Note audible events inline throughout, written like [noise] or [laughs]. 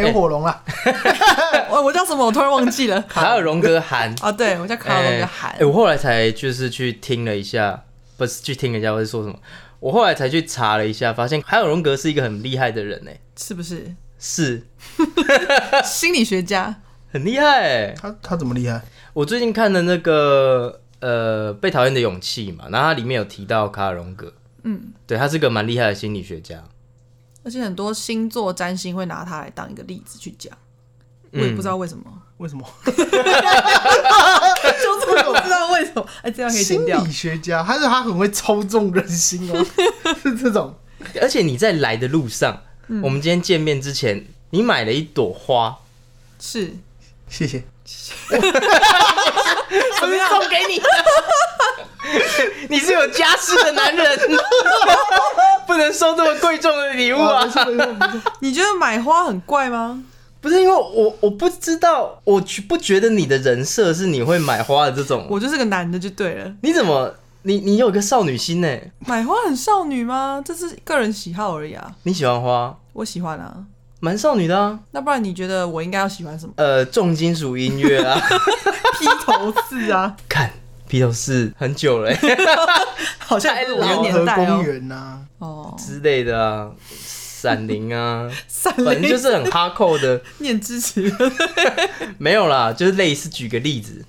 有火龙啦，[laughs] 我我叫什么？我突然忘记了。[laughs] 卡尔荣格韩，啊，对，我叫卡尔荣格韩哎、。我后来才就是去听了一下，不是去听了一下，我是说什么？我后来才去查了一下，发现海尔荣格是一个很厉害的人呢，是不是是 [laughs] 心理学家？很厉害哎。他他怎么厉害？我最近看的那个呃《被讨厌的勇气》嘛，然后它里面有提到卡尔荣格，嗯，对他是个蛮厉害的心理学家。而且很多星座占星会拿它来当一个例子去讲，我也不知道为什么，为什么？[laughs] 就是我不知道为什么。哎，这样可以剪心掉理。学家，他是他很会操纵人心哦，[laughs] 是这种。而且你在来的路上，我们今天见面之前，你买了一朵花，是谢谢。[laughs] 怎么样？送给你的。[laughs] 你是有家室的男人，[laughs] 不能收这么贵重的礼物啊！你觉得买花很怪吗？不是因为我我不知道，我不觉得你的人设是你会买花的这种。我就是个男的就对了。你怎么你你有个少女心呢？买花很少女吗？这是个人喜好而已啊。你喜欢花，我喜欢啊。蛮少女的啊。那不然你觉得我应该要喜欢什么？呃，重金属音乐啊，[laughs] 披头士啊，看披头士很久了欸 [laughs] 好像不是我的联合年代公哦。园呐，哦，之类的啊，闪灵啊，[laughs] 三反正就是很哈扣的。[laughs] 念支持。没有啦，就是类似举个例子，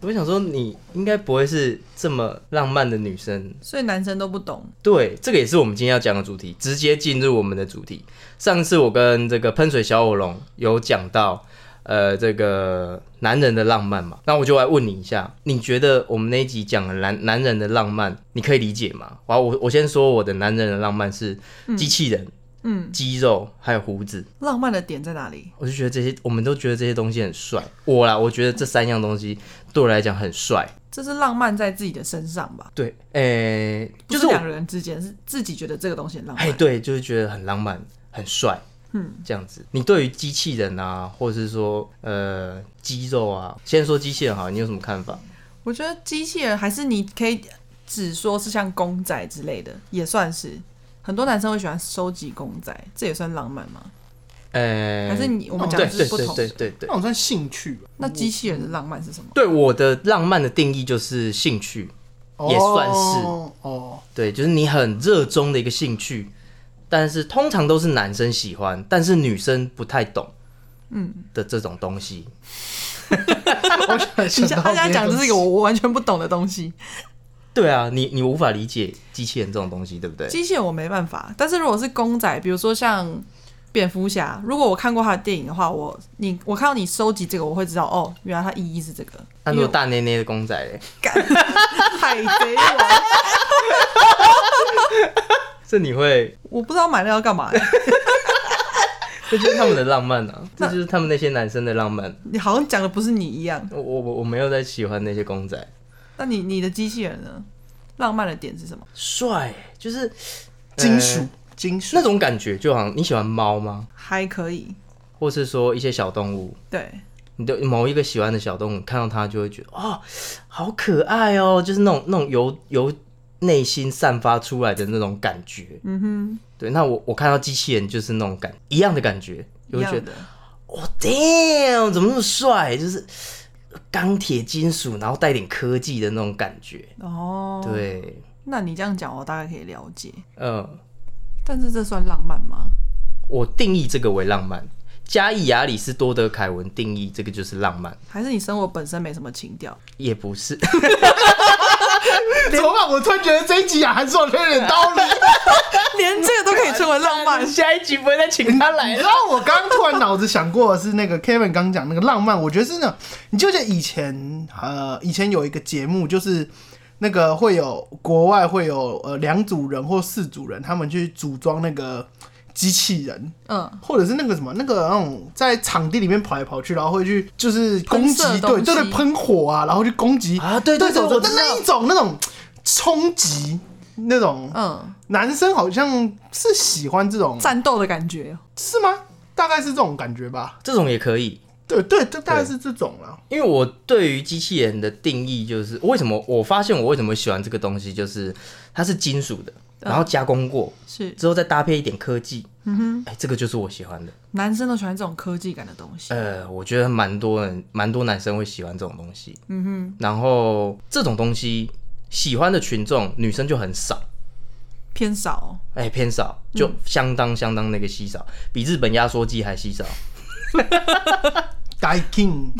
我想说你应该不会是这么浪漫的女生。所以男生都不懂。对，这个也是我们今天要讲的主题，直接进入我们的主题。上次我跟这个喷水小火龙有讲到，呃，这个男人的浪漫嘛，那我就来问你一下，你觉得我们那一集讲的男男人的浪漫，你可以理解吗？好，我我先说我的男人的浪漫是机器人、嗯，肌肉还有胡子，浪漫的点在哪里？我就觉得这些，我们都觉得这些东西很帅。我啦，我觉得这三样东西对我来讲很帅。这是浪漫在自己的身上吧？对，诶、就是两，个人之间，是自己觉得这个东西很浪哎，漫。对，就是觉得很浪漫、很帅，嗯，这样子。你对于机器人啊，或者是说呃肌肉啊，先说机器人好了，你有什么看法？我觉得机器人还是你可以只说是像公仔之类的，也算是。很多男生会喜欢收集公仔，这也算浪漫吗？呃，还是你我们哦讲对对对的是不同？对对对那。种算兴趣吧？那机器人的浪漫是什么？对我的浪漫的定义就是兴趣，也算是哦哦，对，就是你很热衷的一个兴趣，但是通常都是男生喜欢，但是女生不太懂，嗯的这种东西。[laughs] 我想你想到像他现在讲的这是一个我我完全不懂的东西。对啊，你你无法理解机器人这种东西，对不对？机器人我没办法，但是如果是公仔，比如说像蝙蝠侠，如果我看过他的电影的话，我你我看到你收集这个，我会知道哦，原来他意义是这个。那如果大捏捏的公仔嘞，海贼王，[laughs] 这你会，我不知道买那要干嘛、[laughs] 这就是他们的浪漫啊，这就是他们那些男生的浪漫。你好像讲的不是你一样。我我我没有在喜欢那些公仔，那你你的机器人呢？浪漫的点是什么？帅就是金属呃金属那种感觉，就好像你喜欢猫吗？还可以，或是说一些小动物，对，你的某一个喜欢的小动物，看到它就会觉得哦，好可爱哦，就是那种那种由由内心散发出来的那种感觉。嗯哼，对，那我我看到机器人就是那种感一样的感觉，就会觉得一样的。哦，damn，怎么那么帅？就是钢铁金属，然后带点科技的那种感觉。哦，，对，那你这样讲，我大概可以了解。嗯，但是这算浪漫吗？我定义这个为浪漫。加以亚里士多德凯文定义这个就是浪漫，还是你生活本身没什么情调？也不是。[laughs] 怎么办？我突然觉得这一集啊，还说的有点道理。[laughs] 连这个都可以称为浪漫？下一集不会再请他来你知道我刚刚突然脑子想过的是那个 Kevin 刚讲那个浪漫，我觉得是那种，你就记得以前呃以前有一个节目，就是那个会有国外会有呃两组人或四组人，他们去组装那个机器人，嗯，或者是那个什么那个那种在场地里面跑来跑去，然后会去就是攻击对对对，喷火啊，然后去攻击啊对对对那一种那种冲击那种，嗯，男生好像是喜欢这种，战斗的感觉。是吗？大概是这种感觉吧。这种也可以，对对，这大概是这种了。因为我对于机器人的定义就是，为什么我发现我为什么喜欢这个东西，就是它是金属的，然后加工过是之后再搭配一点科技，嗯哼，哎，这个就是我喜欢的。男生都喜欢这种科技感的东西。呃，我觉得蛮多人，蛮多男生会喜欢这种东西。嗯哼，然后这种东西喜欢的群众，女生就很少，偏少，哎，偏少，就相当相当那个稀少，比日本压缩机还稀少。[laughs] Guy King，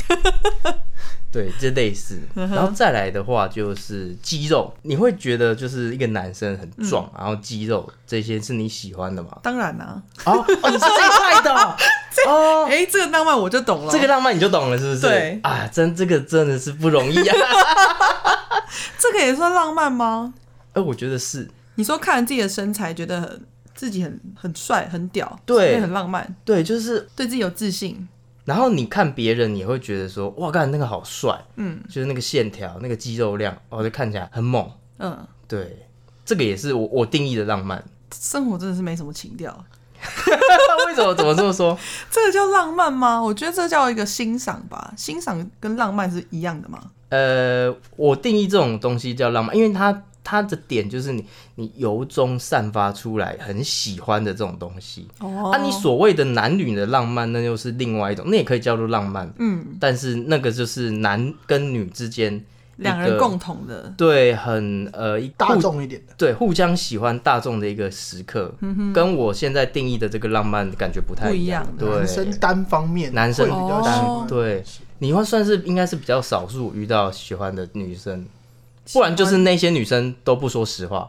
[laughs] 对，这类似。然后再来的话就是肌肉，你会觉得就是一个男生很壮，然后肌肉这些是你喜欢的吗？当然啦、哦，哦，你是这一块的哦 [laughs] 哦。哎、这个浪漫我就懂了。这个浪漫你就懂了，是不是？对啊，真这个真的是不容易啊。[laughs] 这个也算浪漫吗？哎，我觉得是你说看自己的身材，觉得很自己很很帅、很屌，对所以很浪漫，对，就是对自己有自信。然后你看别人，你会觉得说，哇，干那个好帅，嗯就是那个线条、那个肌肉量，哦，就看起来很猛。嗯，对，这个也是我我定义的浪漫。生活真的是没什么情调。[laughs] 为什么？怎么这么说？[laughs] 这个叫浪漫吗？我觉得这叫一个欣赏吧。欣赏跟浪漫是一样的吗？呃，我定义这种东西叫浪漫，因为它它的点就是你你由衷散发出来很喜欢的这种东西。哦。啊，你所谓的男女的浪漫，那又是另外一种，那也可以叫做浪漫。嗯，但是那个就是男跟女之间一个两人共同的，对很呃一大众一点的。对互相喜欢大众的一个时刻，跟我现在定义的这个浪漫感觉不太不一样对，男生单方面男生比较单哦，对，你会算是应该是比较少数遇到喜欢的女生，不然就是那些女生都不说实话。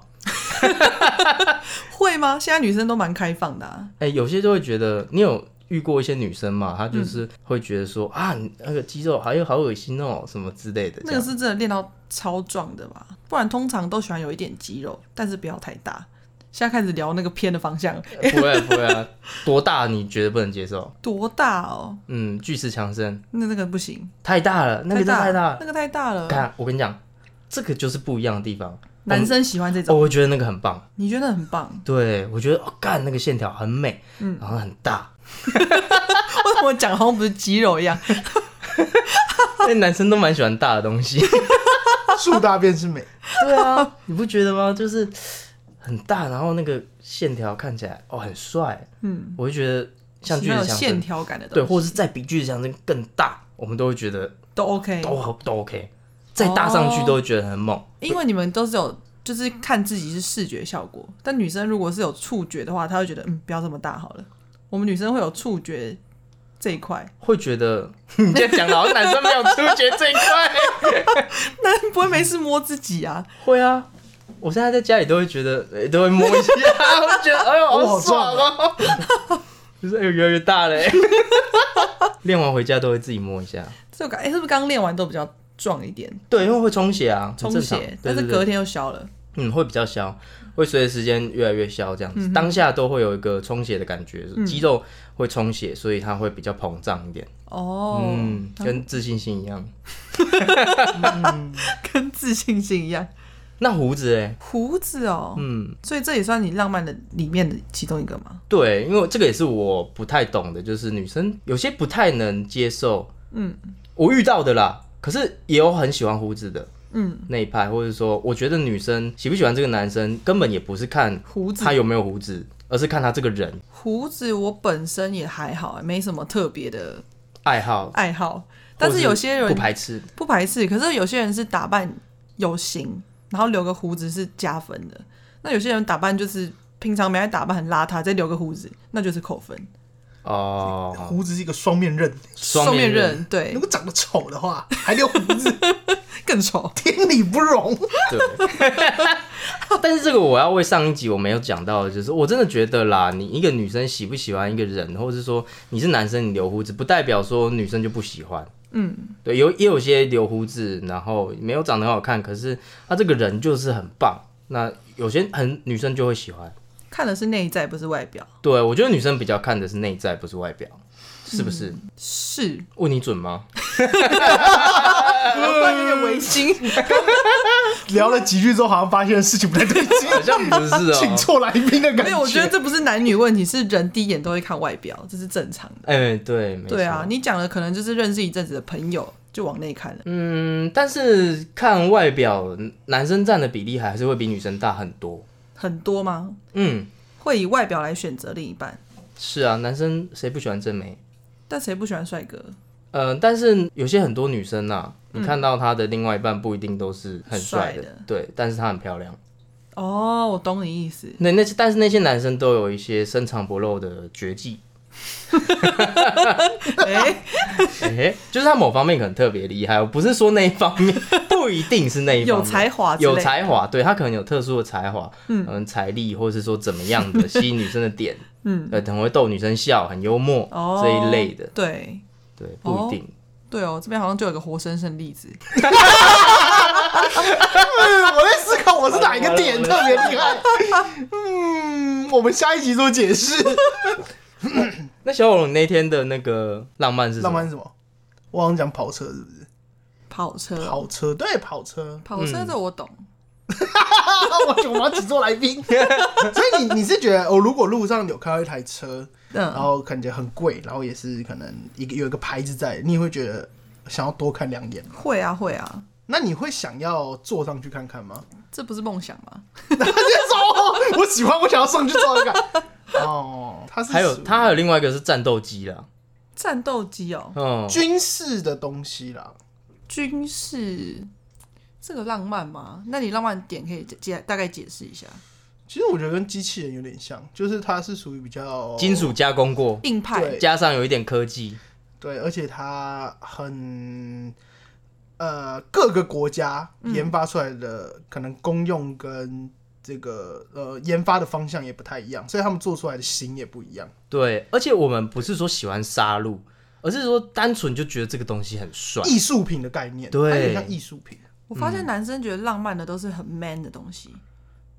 [laughs] 会吗？现在女生都蛮开放的、啊。哎、有些就会觉得，你有遇过一些女生嘛？她就是会觉得说、啊，你那个肌肉还有好恶心哦，什么之类的。那个是真的练到超壮的吧？不然通常都喜欢有一点肌肉，但是不要太大。现在开始聊那个偏的方向，不会不会啊，多大你觉得不能接受？[laughs] 多大哦？嗯，巨石强森那那个不行，太大了，那个太大了。那个太大了。看，我跟你讲，这个就是不一样的地方。男生喜欢这哦，种，我觉得那个很棒。你觉得很棒？对，我觉得哦，干那个线条很美，嗯然后很大。[laughs] 为什么讲好像不是肌肉一样？那男生都蛮喜欢大的东西。树大便是美。对啊，你不觉得吗？就是很大，然后那个线条看起来哦很帅，嗯，我就觉得像巨喜欢有线石强森，条感的东西，对，或者是再比巨石强森更大，我们都会觉得都 OK。都都 OK，再搭上去哦都会觉得很猛。因为你们都是有，就是看自己是视觉效果，但女生如果是有触觉的话，她会觉得嗯，不要这么大好了。我们女生会有触觉这一块，会觉得你这样讲的好像男生没有触觉这一块。那不会没事摸自己啊？会啊，我现在在家里都会觉得，诶都会摸一下，我就觉得哎呦好好爽哦，就是哎呦越来越大嘞。练完回家都会自己摸一下，这个哎、是不是刚练完都比较壮一点，对，因为会充血啊，很充血，但是隔天又消了。嗯，会比较消，会随着时间越来越消，这样子，当下都会有一个充血的感觉，肌肉会充血，所以它会比较膨胀一点，哦，嗯，跟自信心一样。[laughs] 跟自信心一样。那胡子哎，胡子哦，嗯，所以这也算你浪漫的里面的其中一个吗？对，因为这个也是我不太懂的，就是女生有些不太能接受，嗯。我遇到的啦，可是也有很喜欢胡子的嗯，那一派，或者说，我觉得女生喜不喜欢这个男生，根本也不是看胡子他有没有胡子，而是看他这个人胡子我本身也还好，没什么特别的爱好，爱好，但是有些人不排斥。不排斥，可是有些人是打扮有型，然后留个胡子是加分的。那有些人打扮就是平常没爱打扮很邋遢，再留个胡子，那就是扣分。哦，胡子是一个双面刃，双面刃刃，对如，果长得丑的话，还留胡子，[laughs] 更丑。天理不容。对，[laughs] 但是这个我要为上一集我没有讲到的，就是我真的觉得啦，你一个女生喜不喜欢一个人，或者是说你是男生你留胡子，不代表说女生就不喜欢。嗯，对，有也有些留胡子，然后没有长得很好看，可是他这个人就是很棒。那有些很女生就会喜欢。看的是内在，不是外表。对我觉得女生比较看的是内在，不是外表，是不是？是，问你准吗？我突然有点违心。聊了几句之后，好像发现事情不太对劲，好像不是请哦。错来宾的感觉没有，我觉得这不是男女问题，是人第一眼都会看外表，这是正常的。哎、对，没对啊，你讲的可能就是认识一阵子的朋友就往内看了。嗯，但是看外表，男生占的比例还是会比女生大很多。很多吗？嗯，会以外表来选择另一半，是啊，男生谁不喜欢正妹？但谁不喜欢帅哥？呃，但是有些很多女生呐、你看到她的另外一半不一定都是很帅的，帅的对，但是她很漂亮。哦，我懂你意思。那那但是那些男生都有一些深藏不露的绝技，[laughs] 哎、[laughs] 哎、就是他某方面可能特别厉害，我不是说那一方面，[laughs] 不一定是那一方面，有才华有才华，对他可能有特殊的才华，嗯，财力，或者是说怎么样的 [laughs] 吸引女生的点，嗯，呃，很会逗女生笑，很幽默、哦，这一类的，对对，不一定。对哦，这边好像就有个活生生例子。嗯，我在思考我是哪一个点特别厉害。嗯，我们下一集做解释。那小火龙那天的那个浪漫是什么浪漫是什么？我好像讲跑车是不是？跑车，跑车对跑车，跑车这我懂。[laughs] 我我们要几座来宾。[laughs] 所以你你是觉得，哦，如果路上有看到一台车，然嗯，后感觉很贵，然后也是可能一个有一个牌子在，你也会觉得想要多看两眼吗？会啊会啊，那你会想要坐上去看看吗？[laughs] 这不是梦想吗？直接说，哦我喜欢，我想要上去坐一看。[laughs] 哦，它是还有它还有另外一个是战斗机啦，战斗机哦，嗯，军事的东西啦。军事，这个浪漫吗？那你浪漫点可以解解大概解释一下。其实我觉得跟机器人有点像，就是它是属于比较金属加工过，硬派加上有一点科技，对，而且它很呃各个国家研发出来的可能功用跟这个呃研发的方向也不太一样，所以他们做出来的型也不一样。对，而且我们不是说喜欢杀戮，而是说单纯就觉得这个东西很帅，艺术品的概念，对它有点像艺术品。我发现男生觉得浪漫的都是很 man 的东西，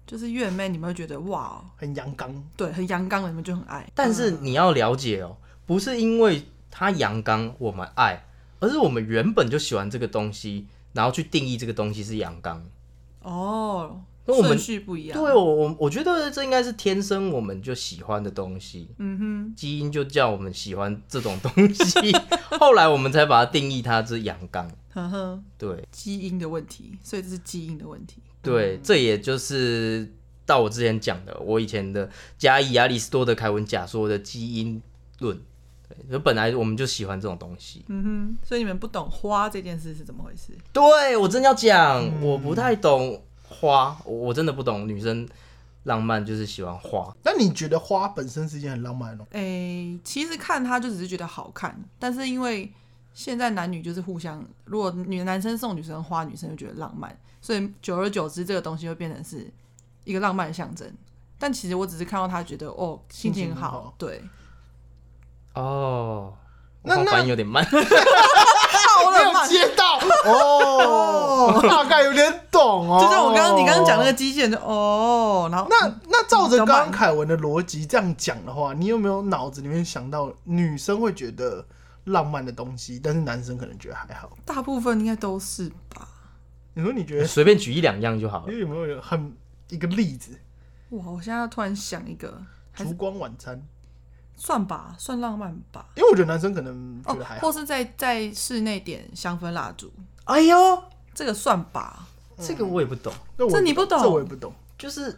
就是越 man 你们会觉得哇，很阳刚，对，很阳刚的你们就很爱。但是你要了解哦，不是因为他阳刚我们爱，而是我们原本就喜欢这个东西，然后去定义这个东西是阳刚。哦，那我们顺序不一样。对我我我觉得这应该是天生我们就喜欢的东西，嗯哼基因就叫我们喜欢这种东西，后来我们才把它定义它是阳刚。呵呵，对基因的问题，所以这是基因的问题。对，这也就是到我之前讲的，我以前的加以亚里士多德凯文假说的基因论。对，就本来我们就喜欢这种东西。嗯哼，所以你们不懂花这件事是怎么回事？对我真要讲，我不太懂花，我我真的不懂女生浪漫就是喜欢花。那你觉得花本身是一件很浪漫的东西？诶、其实看它就只是觉得好看，但是因为现在男女就是互相，如果女男生送女生花，女生就觉得浪漫，所以久而久之，这个东西会变成是一个浪漫的象征。但其实我只是看到他觉得哦，心情好，情好对，哦，那那我反应有点慢。我没有接到哦，大概有点懂哦。就像我刚刚你刚刚讲那个机器人就哦，然后那那照着刚凯文的逻辑这样讲的话，你有没有脑子里面想到女生会觉得浪漫的东西，但是男生可能觉得还好？大部分应该都是吧。你说你觉得随便举一两样就好了。你有没有很一个例子？哇，我现在突然想一个，还烛光晚餐，算吧，算浪漫吧。因为我觉得男生可能觉哦得还，好。或是在在室内点香氛蜡烛，哎呦，这个算吧。这个我也不懂，这我这你不懂这我也不懂。就是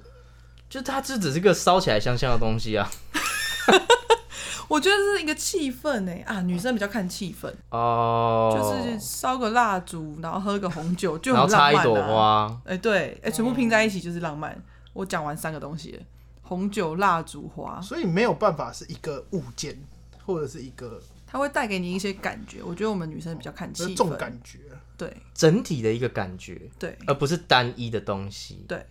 就它就只是个烧起来香香的东西啊。[laughs] 我觉得这是一个气氛呢啊，女生比较看气氛，哦，就是烧个蜡烛，然后喝个红酒就然后很浪漫、啊。插一朵。花，哎、对，哎、全部拼在一起就是浪漫。我讲完三个东西了，红酒、蜡烛、花，所以没有办法是一个物件，或者是一个它会带给你一些感觉。我觉得我们女生比较看这气氛，种感觉。对整体的一个感觉，对而不是单一的东西。对，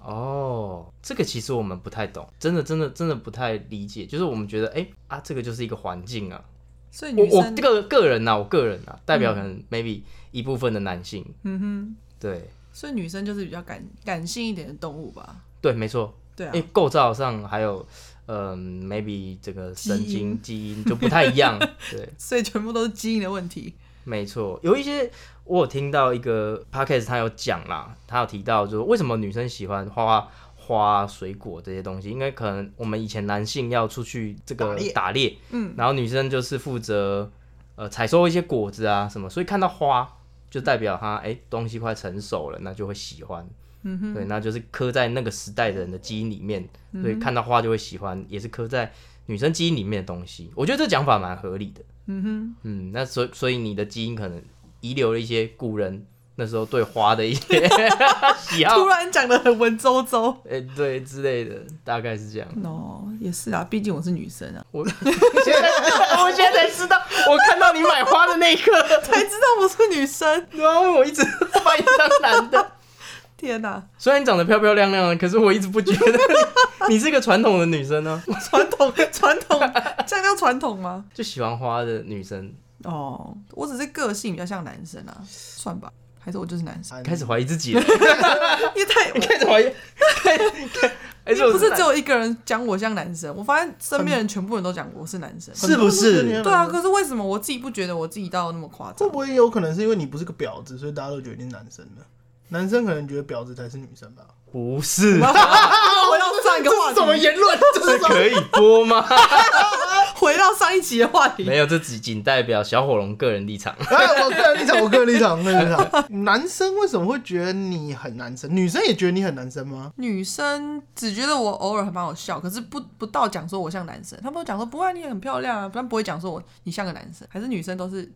哦，这个其实我们不太懂，真的真的真的不太理解。就是我们觉得，哎、啊，这个就是一个环境啊。所以我我女生，这个个人呐、啊，我个人啊，代表可能 maybe 一部分的男性，嗯哼，对所以女生就是比较感感性一点的动物吧？对，没错。对啊哎、，构造上还有，嗯、m a y b e 这个神经基因就不太一样。[laughs] 对，所以全部都是基因的问题。没错，有一些我有听到一个 podcast，他有讲啦，他有提到就是为什么女生喜欢花花、水果这些东西，因为可能我们以前男性要出去这个打猎嗯，然后女生就是负责呃采收一些果子啊什么，所以看到花就代表它哎、东西快成熟了，那就会喜欢。嗯哼，对，那就是刻在那个时代的人的基因里面，所以看到花就会喜欢，也是刻在女生基因里面的东西。我觉得这讲法蛮合理的。嗯哼，嗯，那所所以你的基因可能遗留了一些古人那时候对花的一些 [laughs] 喜好，突然讲的很文绉绉。哎、对之类的，大概是这样。哦，也是啊，毕竟我是女生啊，我现 [laughs] 在我现在才知道，我看到你买花的那一刻，[laughs] 才知道我是女生。然后我一直把你当男的。天哪、虽然你长得漂漂亮亮的，可是我一直不觉得你 [laughs] 你是一个传统的女生呢、传统传统，这样叫传统吗？就喜欢花的女生，哦，我只是个性比较像男生啊，算吧，还是我就是男生？[laughs] 开始怀疑自己了，[laughs] 也太开始怀疑，还是不是只有一个人讲我像男生，我发现身边人全部人都讲我是男生。是不是？对啊，可是为什么我自己不觉得我自己到那么夸张会？不会有可能是因为你不是个婊子，所以大家都觉得你是男生呢？男生可能觉得婊子才是女生吧？不是，回到上一个话这是什么，言论？这是可以播吗？[laughs] 回到上一集的话题。没有，这只仅代表小火龙个人立场。[laughs] 哎，我个人立场，我个人立场，我个人立场。男生为什么会觉得你很男生？女生也觉得你很男生吗？女生只觉得我偶尔很蛮好笑，可是不不到讲说我像男生，他们都讲说不会，你很漂亮啊，不然不会讲说我你像个男生，还是女生都是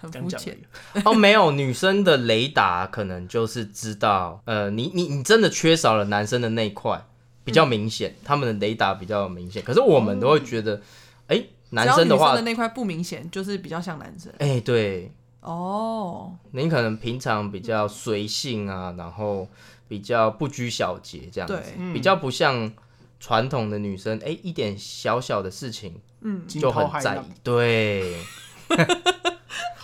很肤浅。哦，没有，女生的雷达可能就是知道，呃，你你你真的缺少了男生的那一块，比较明显，他们的雷达比较明显。可是我们都会觉得，哎、男生的话女生的，那块不明显，就是比较像男生。哎、对，哦，您可能平常比较随性啊，然后比较不拘小节这样子，对。比较不像传统的女生，哎、一点小小的事情嗯，就很在意，对，[laughs]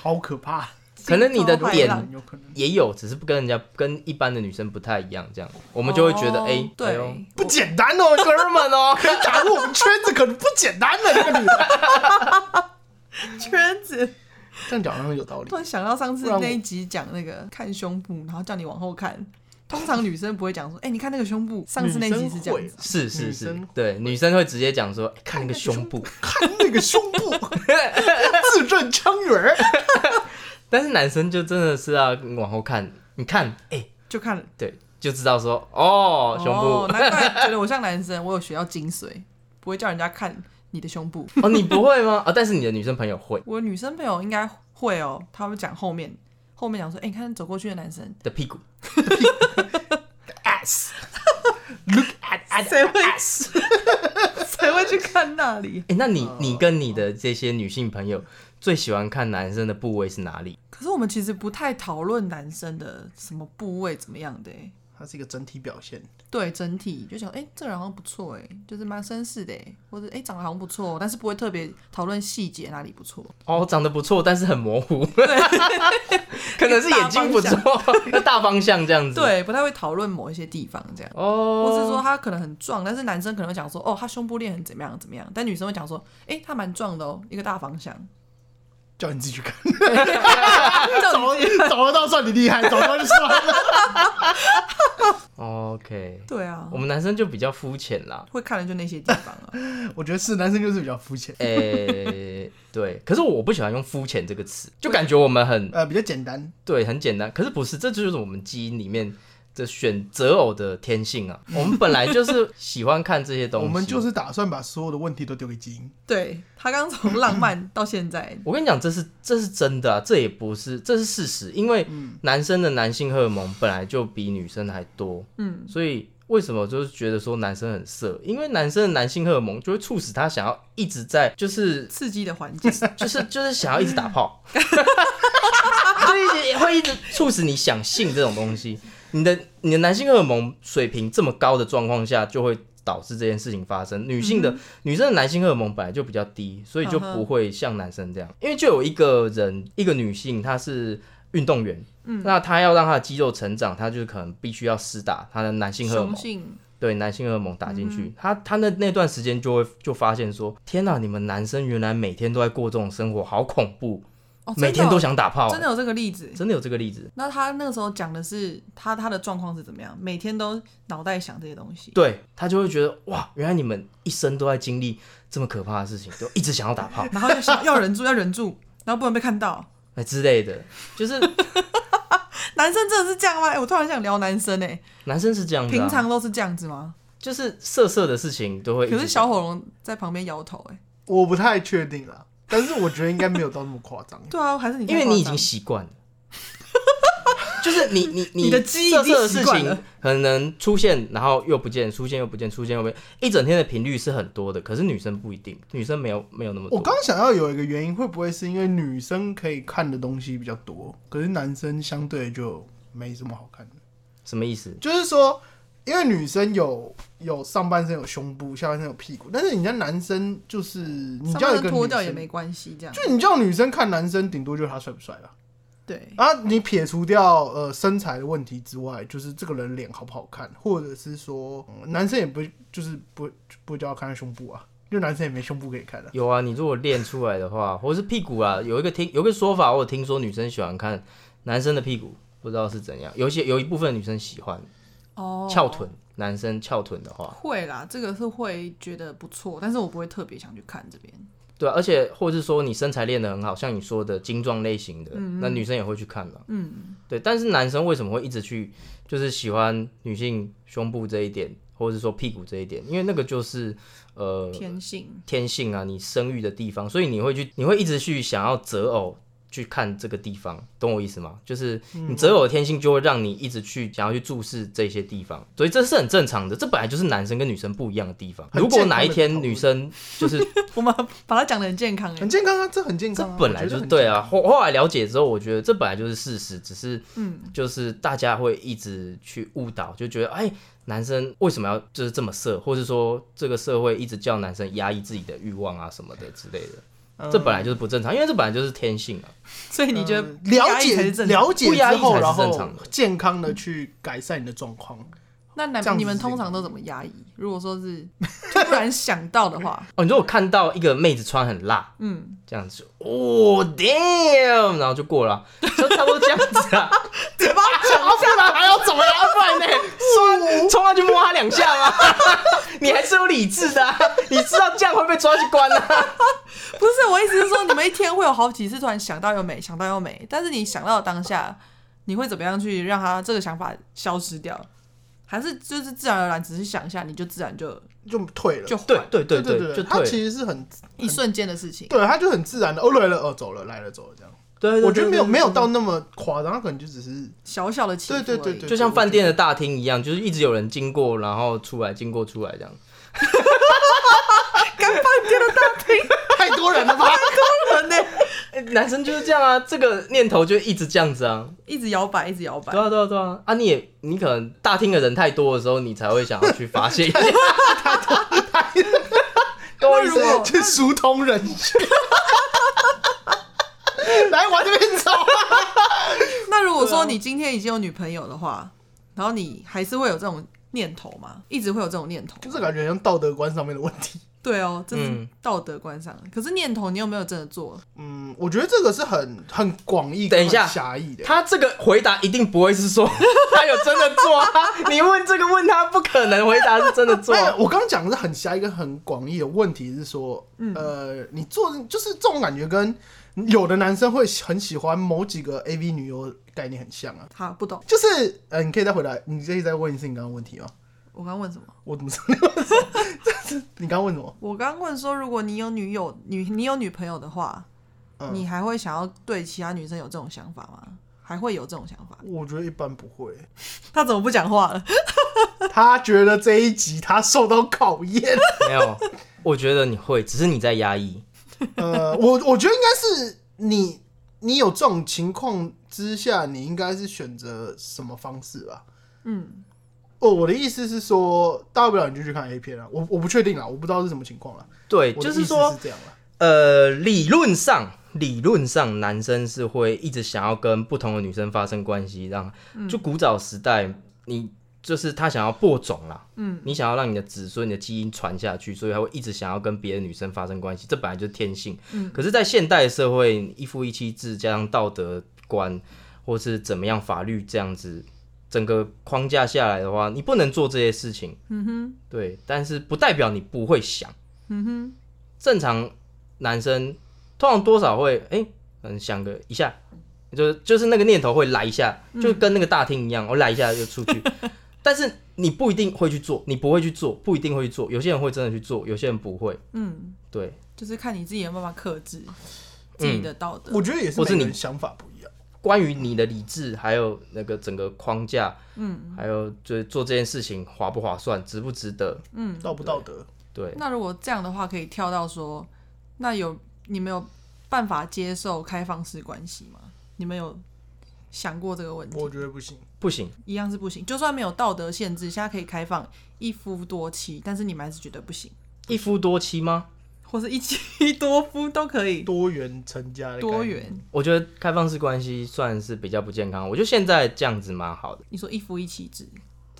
好可怕，可能你的点惊涛骇浪有可能。也有，只是不跟人家跟一般的女生不太一样，这样我们就会觉得，哎、哦对不简单哦，[laughs] 哥们哦，可以打入我们圈子，可能不简单的这个女的。[laughs] 圈子。这样讲好像有道理。突。然想到上次那一集讲那个看胸部，然后叫你往后看。通常女生不会讲说，哎、你看那个胸部。上次那集是这样子，是是是，对，女生会直接讲说，哎看那个胸部，看那个胸部，[laughs] 字正腔圆儿。[laughs] 但是男生就真的是要往后看，你看，哎、就看对，就知道说，哦，胸哦，部，难怪觉得我 [laughs] 像男生，我有学到精髓，不会叫人家看你的胸部。哦，你不会吗？啊、但是你的女生朋友会我女生朋友应该会哦，他会讲后面，后面讲说，哎、你看走过去的男生，的屁股，ass。Look at at 谁会 ass。[laughs] 谁会去看那里？哎、那你你跟你的这些女性朋友最喜欢看男生的部位是哪里？可是我们其实不太讨论男生的什么部位怎么样的、欸，它是一个整体表现。对整体就想，哎、这个人好像不错，哎，就是蛮绅士的，哎，或者哎、长得好像不错，但是不会特别讨论细节哪里不错。哦，长得不错，但是很模糊，[laughs] 可能是眼睛不错，大方向这样子。，对，不太会讨论某一些地方这样。哦，或是说他可能很壮，但是男生可能会讲说，哦，他胸部练很怎么样怎么样，但女生会讲说，哎、他蛮壮的哦，一个大方向。叫你自己去看，叫 [laughs] 找你 [laughs] 找得到算你厉害，找不到就算了。OK，对啊我，们男生就比较肤浅啦。会看的就那些地方啊。[laughs] 我觉得是男生就是比较肤浅，诶、对，可是我不喜欢用肤浅这个词，就感觉我们很呃，比较简单。对，很简单。可是不是，这就是我们基因里面的选择偶的天性啊。[laughs] 我们本来就是喜欢看这些东西。我们就是打算把所有的问题都丢给基因。对他刚从浪漫到现在，[laughs] 我跟你讲，这是这是真的啊，这也不是，这是事实。因为男生的男性荷尔蒙本来就比女生还多，嗯，所以为什么就是觉得说男生很色？因为男生的男性荷尔蒙就会促使他想要一直在，就是刺激的环境，[laughs] 就是就是想要一直打炮，所以会一直促使你想性这种东西。你的你的男性荷尔蒙水平这么高的状况下，就会导致这件事情发生。女性的、女生的男性荷尔蒙本来就比较低，所以就不会像男生这样。因为就有一个人，一个女性，她是运动员，那她要让她的肌肉成长，她就是可能必须要施打她的男性荷尔蒙。对男性荷尔蒙打进去，他他那那段时间就会就发现说，天哪，你们男生原来每天都在过这种生活，好恐怖，哦，每天都想想打炮，真的有这个例子。真的有这个例子。那他那个时候讲的是他他的状况是怎么样？每天都脑袋想这些东西。对他就会觉得哇，原来你们一生都在经历这么可怕的事情，都一直想要打炮。[laughs] 然后就想要忍住，要忍住，然后不能被看到。哎之类的，就是 [laughs] 男生真的是这样吗？哎、我突然想聊男生哎、男生是这样平常都是这样子吗？就是色色的事情都会。可是小火龙在旁边摇头哎、我不太确定啦，但是我觉得应该没有到那么夸张。对啊，还是你因为你已经习惯了，[laughs] 就是你你你的记忆已经色色的事习惯了情可能出现，然后又不见，出现又不见，出现又不见，一整天的频率是很多的。可是女生不一定，女生没有没有那么多。我刚想要有一个原因，会不会是因为女生可以看的东西比较多，可是男生相对就没什么好看的？什么意思？就是说，因为女生有有上半身有胸部，下半身有屁股，但是你家男生就是你叫一个脱掉女生也没关系，这样就你叫女生看男生，顶多就是他帅不帅啦。对。啊，你撇除掉呃身材的问题之外，就是这个人脸好不好看，或者是说、嗯男生也不就是不不会叫他看胸部啊，就男生也没胸部可以看的、有啊，你如果练出来的话，或者是屁股啊，有一个听 [laughs] 有一个说法，我有听说女生喜欢看男生的屁股，不知道是怎样。有一些有一部分女生喜欢哦，翘臀，男生翘臀的话，会啦，这个是会觉得不错，但是我不会特别想去看这边。对啊、而且或者是说你身材练得很好，像你说的精壮类型的，那女生也会去看嘛。嗯，对，但是男生为什么会一直去就是喜欢女性胸部这一点，或者是说屁股这一点？因为那个就是呃天性天性啊，你生育的地方，所以你会去，你会一直去想要择偶去看这个地方，懂我意思吗？就是你择偶的天性就会让你一直去想要去注视这些地方，所以这是很正常的，这本来就是男生跟女生不一样的地方。如果哪一天女生就是 [laughs] 我们把它讲的很健康哎很，健康啊，这很健康、啊，本来就是对啊，后后来了解之后，我觉得这本来就是事实，只是嗯，就是大家会一直去误导，就觉得哎，男生为什么要就是这么色，或者说这个社会一直叫男生压抑自己的欲望啊什么的之类的，康这本来就是不正常，因为这本来就是天性啊。[laughs] 所以你觉得呃了解了解之后，然后健康的去改善你的状况。那你们通常都怎么压抑？如果说是突然想到的话，哦，你如果看到一个妹子穿很辣，嗯，这样子，哦，damn，然后就过了啊，就差不多这样子啊。[laughs] 嘴巴啊，不然还要怎么样？不然呢？[laughs] 冲冲上去摸他两下吗？[laughs] 你还是有理智的、啊，你知道这样会被抓去关啊。不是我意思是说，你们一天会有好几次突然想到又美，想到又美，但是你想到的当下，你会怎么样去让他这个想法消失掉？还是就是自然而然，只是想一下，你就自然就就退了。就对对对对对，就退。他其实是很一瞬间的事情。对，他就很自然的，哦来了，哦走了，来了走了这样。对，我觉得没有没有到，那么夸张，他可能就只是小小的起伏对对对对就像饭店的大厅一样，就是一直有人经过，然后出来，经过出来这样。[laughs] [laughs] [laughs] 太多人了吧？太多人呢，哎 [laughs] 男生就是这样啊，这个念头就一直这样子啊。一直摇摆，一直摇摆对。啊，对啊，对啊。啊，你也你可能大厅的人太多的时候，你才会想要去发泄一下。懂我意思吗？那如果去疏通人群。来往这边走。那如果说你今天已经有女朋友的话，然后你还是会有这种念头吗？一直会有这种念头？就是感觉像道德观上面的问题。对哦，这是嗯道德观上的。可是念头，你有没有真的做？嗯，我觉得这个是很很广义、等一下狭义的。他这个回答一定不会是说 [laughs] 他有真的做啊！[laughs] 你问这个问他，不可能回答是真的做啊。我刚刚讲的是很狭一个很广义的问题，是说，嗯呃，你做就是这种感觉跟有的男生会很喜欢某几个 AV 女优概念很像啊。好，不懂。就是，呃，你可以再回答，你可以再问一次你刚刚问题吗？我刚问什么？我怎么知道你 [laughs] 刚刚问什么？[laughs] 我刚问说，如果你有女友女你有女朋友的话，嗯你还会想要对其他女生有这种想法吗？还会有这种想法？我觉得一般不会。他怎么不讲话了？[laughs] 他觉得这一集他受到考验。没有，我觉得你会，只是你在压抑。呃，我我觉得应该是你，你有这种情况之下，你应该是选择什么方式吧？嗯，哦，我的意思是说，大不了你就去看 A 片啊。我我不确定啊，我不知道是什么情况了。对，就是说是，这样了。呃，理论上，理论上男生是会一直想要跟不同的女生发生关系，让就古早时代，你就是他想要播种啦，嗯，你想要让你的子孙、你的基因传下去，所以他会一直想要跟别的女生发生关系，这本来就是天性。嗯可是，在现代社会，一夫一妻制加上道德观，或是怎么样法律这样子。整个框架下来的话，你不能做这些事情，嗯哼，对，但是不代表你不会想。嗯哼，正常男生通常多少会哎、嗯，想个一下，就是就是那个念头会来一下，就跟那个大厅一样，我来一下就出去。但是你不一定会去做，你不会去做，不一定会去做。有些人会真的去做，有些人不会。嗯，对，就是看你自己有没有办法克制自己的道德。我觉得也是或是你想法不一样。关于你的理智，还有那个整个框架，嗯，还有就是做这件事情划不划算，值不值得，嗯道不道德？对，那如果这样的话，可以跳到说，那有你没有办法接受开放式关系吗？你们有想过这个问题？我觉得不行。不行。一样是不行，就算没有道德限制，现在可以开放一夫多妻，但是你们还是觉得不行，一夫多妻吗？或是一妻多夫都可以，多元成家的多元。我觉得开放式关系算是比较不健康。我觉得现在这样子蛮好的。你说一夫一妻制，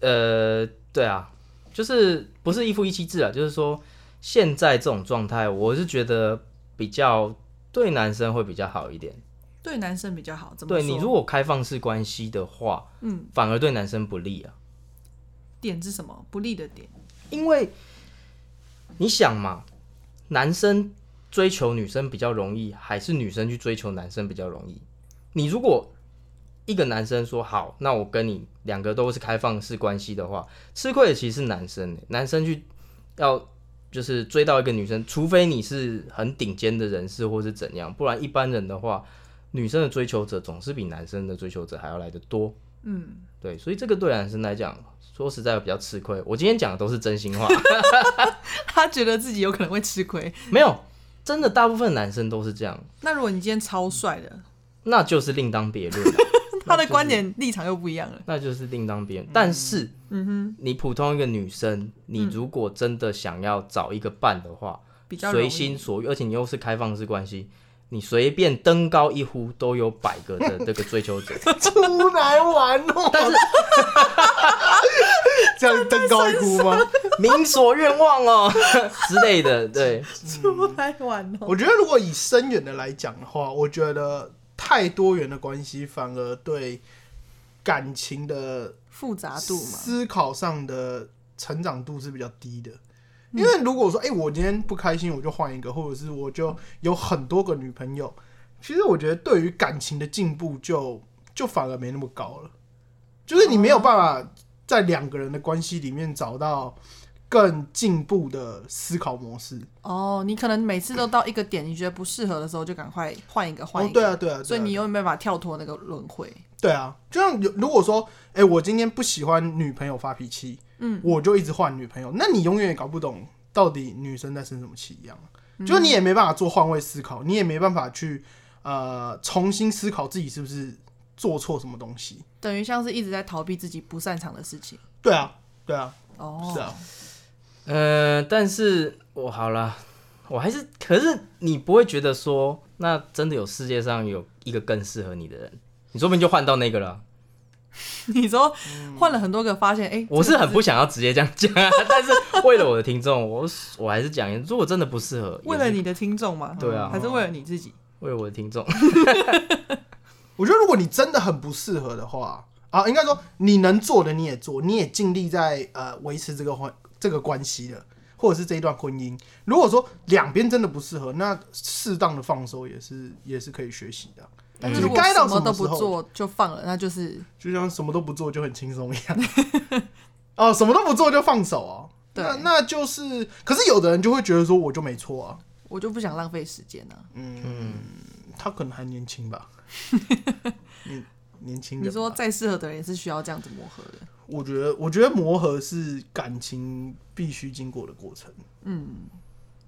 呃，对啊，就是不是一夫一妻制啊，就是说现在这种状态，我是觉得比较对男生会比较好一点。对男生比较好。怎么对你如果开放式关系的话，嗯，反而对男生不利啊，点是什么不利的点？因为你想嘛，男生追求女生比较容易，还是女生去追求男生比较容易？你如果一个男生说好，那我跟你两个都是开放式关系的话，吃亏的其实是男生欸，男生去要就是追到一个女生，除非你是很顶尖的人士或是怎样，不然一般人的话，女生的追求者总是比男生的追求者还要来得多。嗯，对，所以这个对男生来讲，说实在比较吃亏。我今天讲的都是真心话，[laughs] 他觉得自己有可能会吃亏。没有真的，大部分男生都是这样，那如果你今天超帅的，那就是另当别论了，[laughs] 他的观点立场又不一样了。那就是另当别论。但是，嗯哼，你普通一个女生，你如果真的想要找一个伴的话，比较随心所欲，而且你又是开放式关系，你随便登高一呼都有百个的 [laughs] 这个追求者。出来玩哦！但是 [laughs] 这样登高一呼吗？[laughs] 民所愿望哦之类的，对，出来玩哦。我觉得如果以深远的来讲的话，我觉得太多元的关系反而对感情的复杂度嘛，思考上的成长度是比较低的。因为如果说，哎、我今天不开心，我就换一个，或者是我就有很多个女朋友，其实我觉得对于感情的进步就就反而没那么高了。就是你没有办法在两个人的关系里面找到更进步的思考模式。哦，你可能每次都到一个点，你觉得不适合的时候，就赶快换一个，换一，个。哦对啊，对啊，对啊所以你永远没办法跳脱那个轮回。对啊，就像有如果说，哎、我今天不喜欢女朋友发脾气，嗯，我就一直换女朋友，那你永远也搞不懂到底女生在生什么气一样，就是你也没办法做换位思考，你也没办法去呃重新思考自己是不是做错什么东西。等于像是一直在逃避自己不擅长的事情。对啊，对啊，哦，是啊，嗯、但是我好了，我还是，可是你不会觉得说，那真的有世界上有一个更适合你的人，你说不定就换到那个了。[laughs] 你说换了很多个，发现哎，我是很不想要直接这样讲啊，[laughs] 但是为了我的听众，我我还是讲，如果真的不适合，为了你的听众嘛，对啊还是为了你自己？为了我的听众，[laughs] 我觉得如果你真的很不适合的话，啊，应该说你能做的你也做，你也尽力在呃维持这个婚这个关系的，或者是这一段婚姻。如果说两边真的不适合，那适当的放手也是也是可以学习的。但是如果你该到什么都不做就放了，那就是就像什么都不做就很轻松一样。[laughs] 哦，什么都不做就放手哦。对那那就是，可是有的人就会觉得说我就没错啊，我就不想浪费时间啊。他可能还年轻吧，[laughs] 年年轻你。说再适合的人也是需要这样子磨合的。我觉得，我觉得磨合是感情必须经过的过程。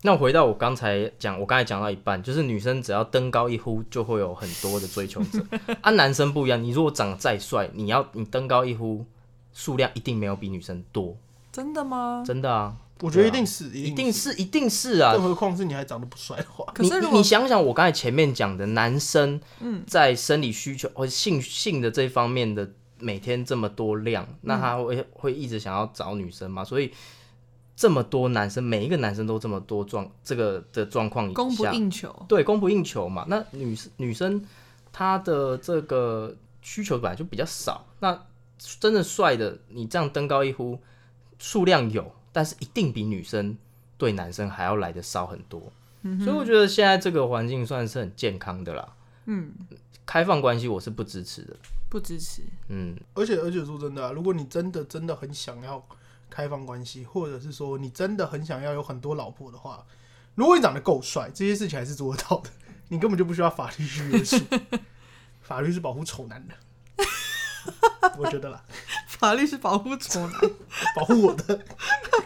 那我回到我刚才讲，我刚才讲到一半，就是女生只要登高一呼，就会有很多的追求者。啊，男生不一样，你如果长得再帅，你要你登高一呼，数量一定没有比女生多，真的吗？真的啊，我觉得一定是，一一定是一定是啊更。何况是你还长得不帅的话，你你可是你想想，我刚才前面讲的，男生在生理需求或者性性的这方面的每天这么多量，那他会会一直想要找女生嘛？所以这么多男生，每一个男生都这么多状这个的状况供不，应求，对，供不应求嘛。那女生女生她的这个需求本来就比较少，那真的帅的，你这样登高一呼，数量有，但是一定比女生对男生还要来的少很多。所以我觉得现在这个环境算是很健康的啦。嗯，开放关系我是不支持的。不支持。嗯，而且而且说真的、啊，如果你真的真的很想要开放关系，或者是说你真的很想要有很多老婆的话，如果你长得够帅，这些事情还是做得到的。你根本就不需要法律去约束，[laughs] 法律是保护丑男的，我觉得啦，法律是保护丑男，[laughs] 保护我的。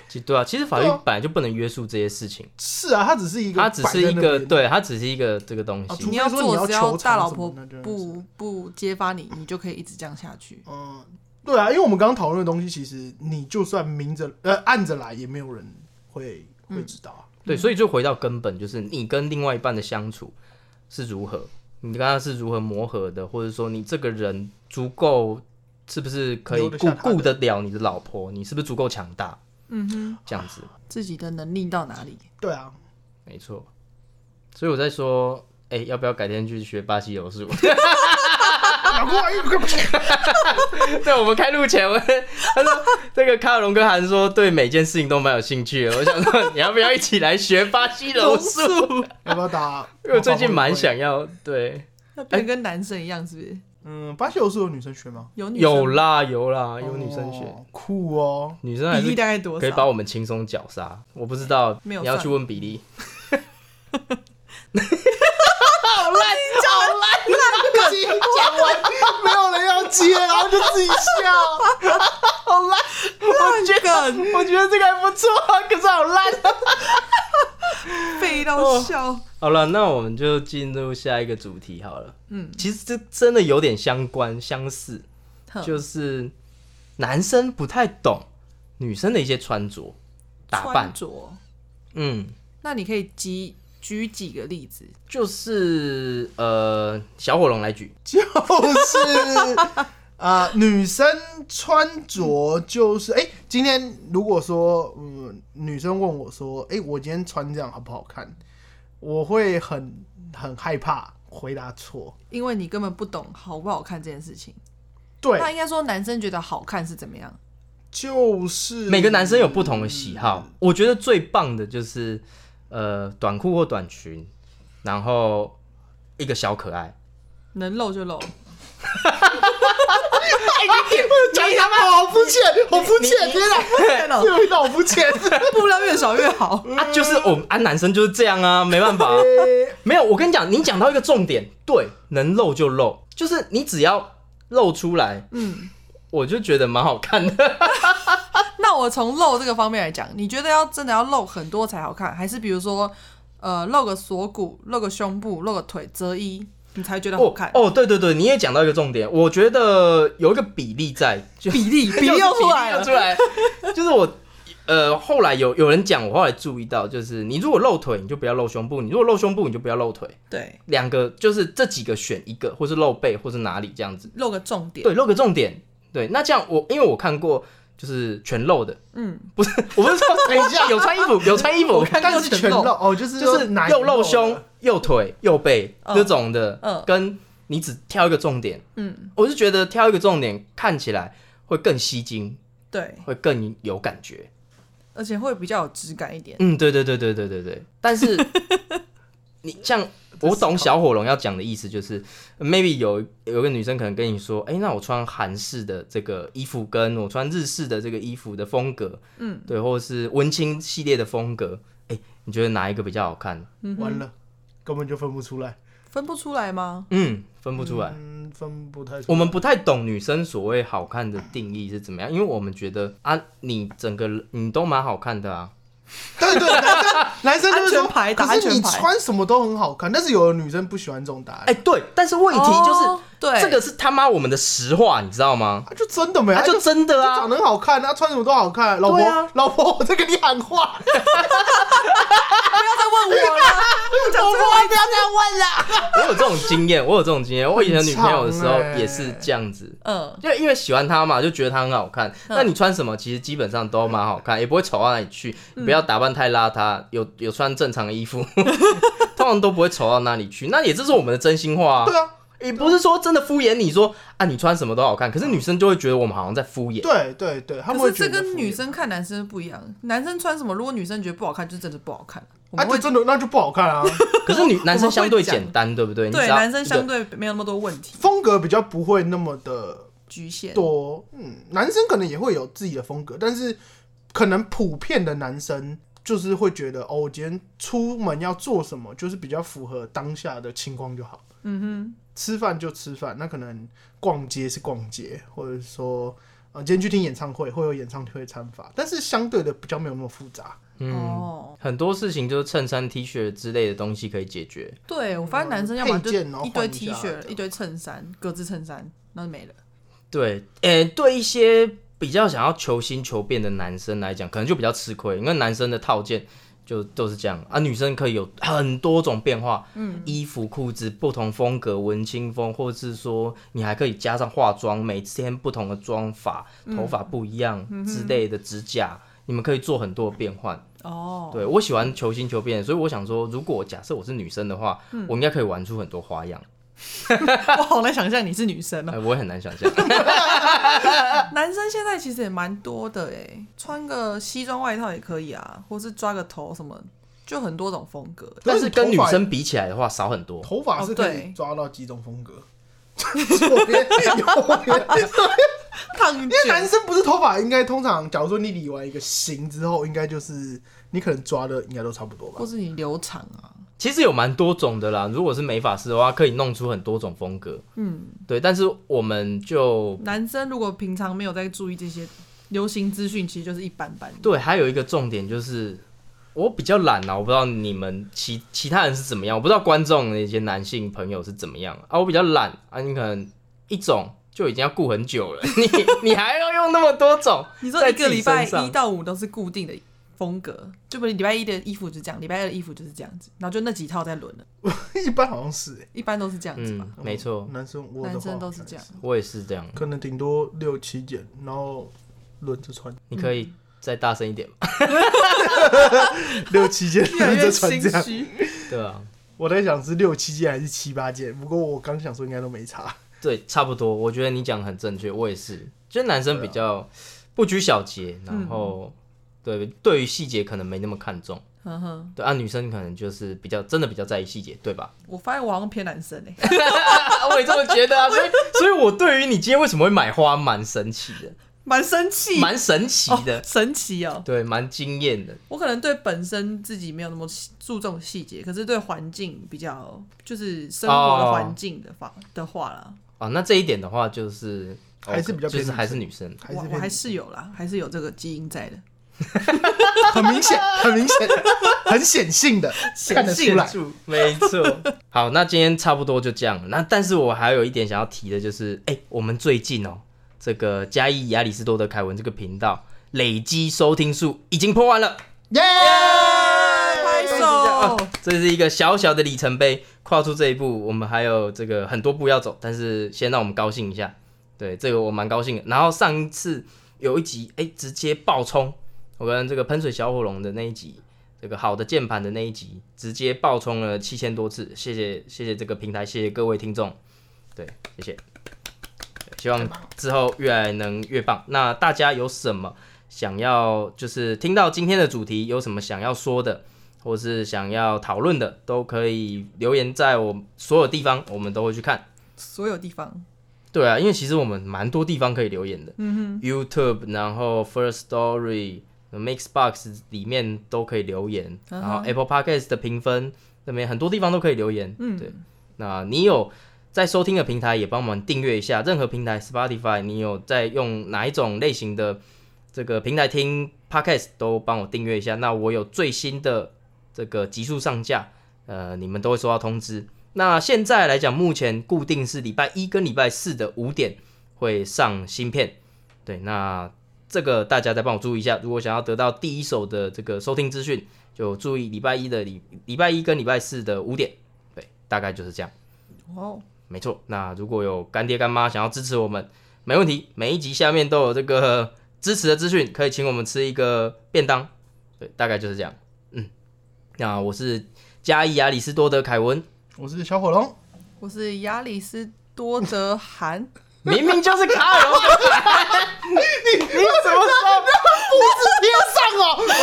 其对啊，其实法律本来就不能约束这些事情，是啊，它只是一个，它只是一个，对，它只是一个这个东西。啊你要说你要做只要求大老婆不不揭发你，你就可以一直这样下去。嗯，对啊，因为我们刚刚讨论的东西，其实你就算明着呃暗着来，也没有人会会知道啊。对，所以就回到根本，就是你跟另外一半的相处是如何，你跟他是如何磨合的，或者说你这个人足够是不是可以顾留得下他的顾得了你的老婆，你是不是足够强大，嗯哼，这样子，自己的能力到哪里？对啊，没错。所以我在说，哎、要不要改天去学巴西柔术？[laughs] [laughs] 对，我们开路前，我他说这个卡尔龙跟韩说对每件事情都蛮有兴趣的。我想说，你要不要一起来学巴西柔术？要不要打？[laughs] 因为我最近蛮想要，对，那变跟男生一样，是不是？嗯，巴西柔术有女生学吗？有女生有啦有啦，有女生学，哦酷哦。女生还比例是大概多少？可以把我们轻松绞杀。我不知道，没有你要去算问比例。[laughs] 讲 [laughs] 完没有人要接，然后就自己笑，好烂。我觉得我觉得这个还不错，可是好烂。[laughs] 废到笑。好了，那我们就进入下一个主题好了。嗯，其实这真的有点相关相似，就是男生不太懂女生的一些穿着打扮穿。着，嗯，那你可以举举几个例子？就是呃，小火龙来举，[laughs] 就是啊、女生穿着就是哎、今天如果说嗯，女生问我说，哎、我今天穿这样好不好看？我会很很害怕回答错。因为你根本不懂好不好看这件事情。对，那应该说男生觉得好看是怎么样？就是每个男生有不同的喜好。我觉得最棒的就是呃，短裤或短裙，然后一个小可爱。能露就露，讲他妈好肤浅，好肤浅！天哪，天哪这味道好肤浅。布料越少越好。啊，就是我们啊，男生就是这样啊，没办法、啊。没有，我跟你讲，你讲到一个重点，对，能露就露，就是你只要露出来，嗯，我就觉得蛮好看的。那我从露这个方面来讲，你觉得要真的要露很多才好看，还是比如说呃露个锁骨、露个胸部、露个腿、折衣，你才觉得好看？哦，对对对，你也讲到一个重点，我觉得有一个比例在，就比例比例又出来了出，来，[laughs] 就是我。呃，后来有有人讲，我后来注意到，就是你如果露腿，你就不要露胸部；你如果露胸部，你就不要露腿。对，两个就是这几个选一个，或是露背，或是哪里这样子。露个重点。对，露个重点。对，那这样我因为我看过就是全露的，嗯，不是，[laughs] 我不是说等一下。[laughs] 有穿衣服，[laughs] 有穿衣服，我看过但是全露。哦，就是就是哪又露胸、又腿、又背嗯。这种的，嗯。跟你只挑一个重点，嗯，我是觉得挑一个重点看起来会更吸睛，对，会更有感觉。而且会比较有质感一点。嗯，对对对对对对对。但是你像我懂小火龙要讲的意思，就是 maybe 有有个女生可能跟你说，哎、那我穿韩式的这个衣服，跟我穿日式的这个衣服的风格，嗯，对，或者是文青系列的风格，哎、你觉得哪一个比较好看？完了，根本就分不出来，分不出来吗？嗯，分不出来。嗯，分不太出来。我们不太懂女生所谓好看的定义是怎么样，因为我们觉得啊，你整个你都蛮好看的啊。对对，男生男生就是说安全牌打可是你牌穿什么都很好看，但是有的女生不喜欢这种答案。哎、对，但是问题就是、哦对这个是他妈我们的实话，你知道吗？啊就真的没，他就真的啊长，得很好看，他穿什么都好看。老婆啊，老婆，我在跟你喊话，不要再问我了，[laughs] 老婆不要再问了。我有这种经验，我有这种经验。我以前女朋友的时候也是这样子，嗯，就因为喜欢她嘛，就觉得她很好看。那你穿什么，其实基本上都蛮好看，也不会丑到哪里去。你不要打扮太邋遢，有有穿正常的衣服，[laughs] 通常都不会丑到哪里去。那也这是我们的真心话啊。对啊，也不是说真的敷衍你说啊，你穿什么都好看，可是女生就会觉得我们好像在敷衍。对对对，他们会可是这跟觉得敷衍女生看男生不一样，男生穿什么，如果女生觉得不好看，就真的不好看。啊，就真的那就不好看啊，[laughs] 可是女男生相对简单，对不对？对男生相对没有那么多问题风格比较不会那么的局限。多。嗯，男生可能也会有自己的风格，但是可能普遍的男生就是会觉得，哦，我今天出门要做什么，就是比较符合当下的情况就好。嗯哼吃饭就吃饭，那可能逛街是逛街，或者说呃，今天去听演唱会会有演唱会参法，但是相对的比较没有那么复杂。嗯，哦，很多事情就是衬衫、T 恤之类的东西可以解决。对我发现男生要么就配件然后一堆 T 下恤，一堆衬衫，格子衬衫，那就没了。对，诶、对一些比较想要求新求变的男生来讲，可能就比较吃亏，因为男生的套件就都是这样。啊，女生可以有很多种变化，嗯，衣服、裤子不同风格，文青风，或者是说你还可以加上化妆，每天不同的妆法，头发不一样之类的，指甲，你们可以做很多变换。哦，对我喜欢求新求变，所以我想说，如果假设我是女生的话，嗯。我应该可以玩出很多花样，[laughs] 我好难想象你是女生哦。呃我也很难想象。[laughs] 男生现在其实也蛮多的哎，穿个西装外套也可以啊，或是抓个头什么，就很多种风格。但是跟女生比起来的话，少很多。头发是可以抓到几种风格，左边右边。烫因为男生不是头发，应该通常，假如说你理完一个型之后，应该就是你可能抓的应该都差不多吧或。是你留长啊，其实有蛮多种的啦，如果是美发师的话，可以弄出很多种风格。嗯，对，但是我们就男生如果平常没有在注意这些流行资讯，其实就是一般般。对，还有一个重点就是，我比较懒啊，我不知道你们其其他人是怎么样，我不知道观众那些男性朋友是怎么样啊，我比较懒啊，你可能一种就已经要顾很久了，你 [laughs] 你还要用那么多种，你说在一个礼拜一到五都是固定的风格，就不是礼拜一的衣服就这样，礼拜二的衣服就是这样子，然后就那几套在轮了，[laughs] 一般好像是、欸，一般都是这样子吧。嗯，没错，男生我男生都是这样，我也是这样，可能顶多六七件，然后轮着穿，你可以再大声一点吗？[laughs] 六七件轮着穿心这样。虚。对啊，我在想是六七件还是七八件，不过我刚想说应该都没差。对，差不多。我觉得你讲的很正确，我也是。就是男生比较不拘小节，然后、对对于细节可能没那么看重。嗯哼，对啊，女生可能就是比较真的比较在意细节，对吧？[laughs] 我发现我好像偏男生哎、[laughs] 我也这么觉得啊，所以所以我对于你今天为什么会买花蛮神奇的，[laughs] 蛮生气，蛮神奇的，哦神奇哦。对，蛮惊艳的。我可能对本身自己没有那么注重细节，可是对环境比较，就是生活的环境的话、的话啦，啊，那这一点的话就是还是比较就是还是女生我我还是有啦，还是有这个基因在的。[laughs] 很明显，很明显，很显性的看得出来。住，没错。[laughs] 好，那今天差不多就这样。那但是我还有一点想要提的，就是，哎、我们最近哦，这个嘉义亚里士多德凯文这个频道累积收听数已经破万了，耶！拍手！这是一个小小的里程碑。跨出这一步，我们还有这个很多步要走，但是先让我们高兴一下。对，这个我蛮高兴的。然后上一次有一集，哎、直接爆冲，我跟这个喷水小火龙的那一集，这个好的键盘的那一集，直接爆冲了七千多次。谢谢谢谢这个平台，谢谢各位听众，对，谢谢。希望之后越来能越棒。那大家有什么想要，就是听到今天的主题有什么想要说的，或是想要讨论的，都可以留言在我所有地方，我们都会去看。所有地方，对啊，因为其实我们蛮多地方可以留言的，嗯哼，YouTube，然后 First Story、Mixbox 里面都可以留言，然后 Apple Podcast 的评分那边很多地方都可以留言，嗯，对。那你有在收听的平台也帮忙订阅一下，任何平台 Spotify，你有在用哪一种类型的这个平台听 Podcast 都帮我订阅一下。那我有最新的这个集数上架，呃，你们都会收到通知。那现在来讲，目前固定是礼拜一跟礼拜四的五点会上新片，对，那这个大家再帮我注意一下。如果想要得到第一手的这个收听资讯，就注意礼拜一的礼礼拜一跟礼拜四的五点，对，大概就是这样。哦，没错，那如果有干爹干妈想要支持我们，没问题，每一集下面都有这个支持的资讯，可以请我们吃一个便当。对，大概就是这样。嗯，那我是嘉义亚里士多德凯文，我是小火龙，我是亚里斯多德韩，明明就是卡尔龙德兰，[laughs] 你你怎么说？复制贴上哦。呃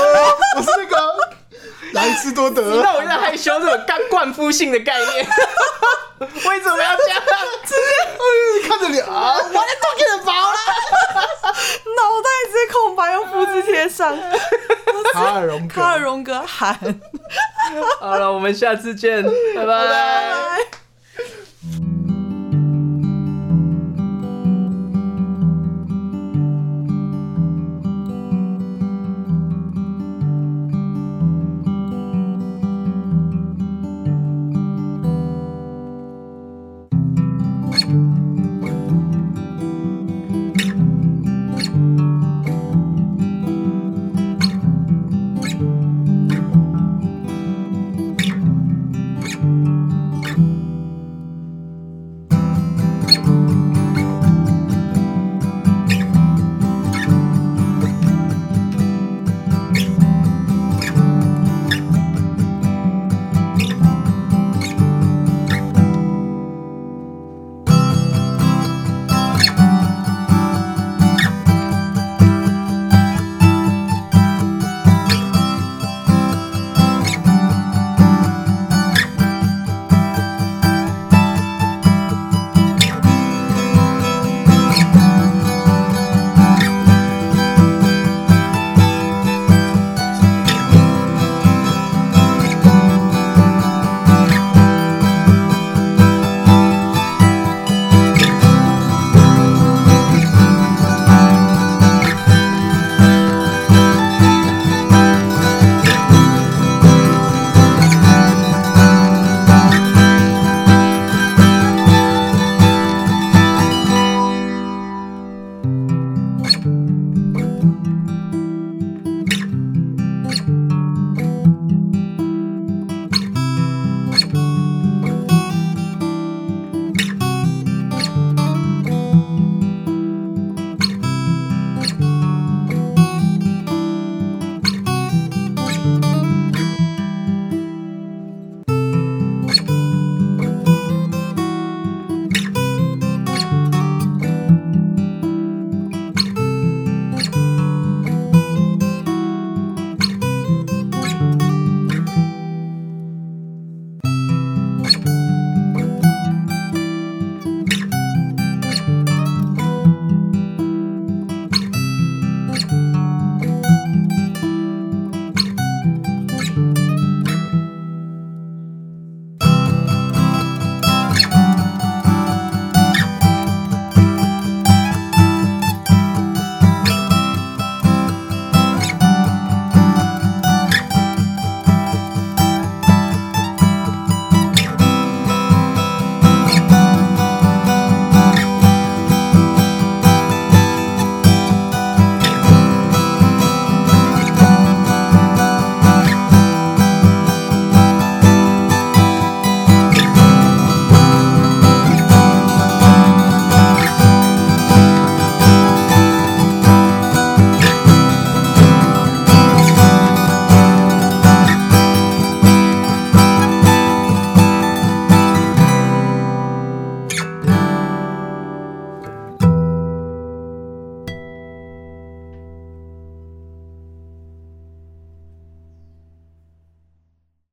我是那个莱斯多德，那我有点害羞，这种干灌夫性的概念。为什么要这样？直接看着你啊，我的都给你薄了。脑袋直接空白，用复制贴上。卡尔荣格，卡尔荣格喊。好了，我们下次见，拜拜。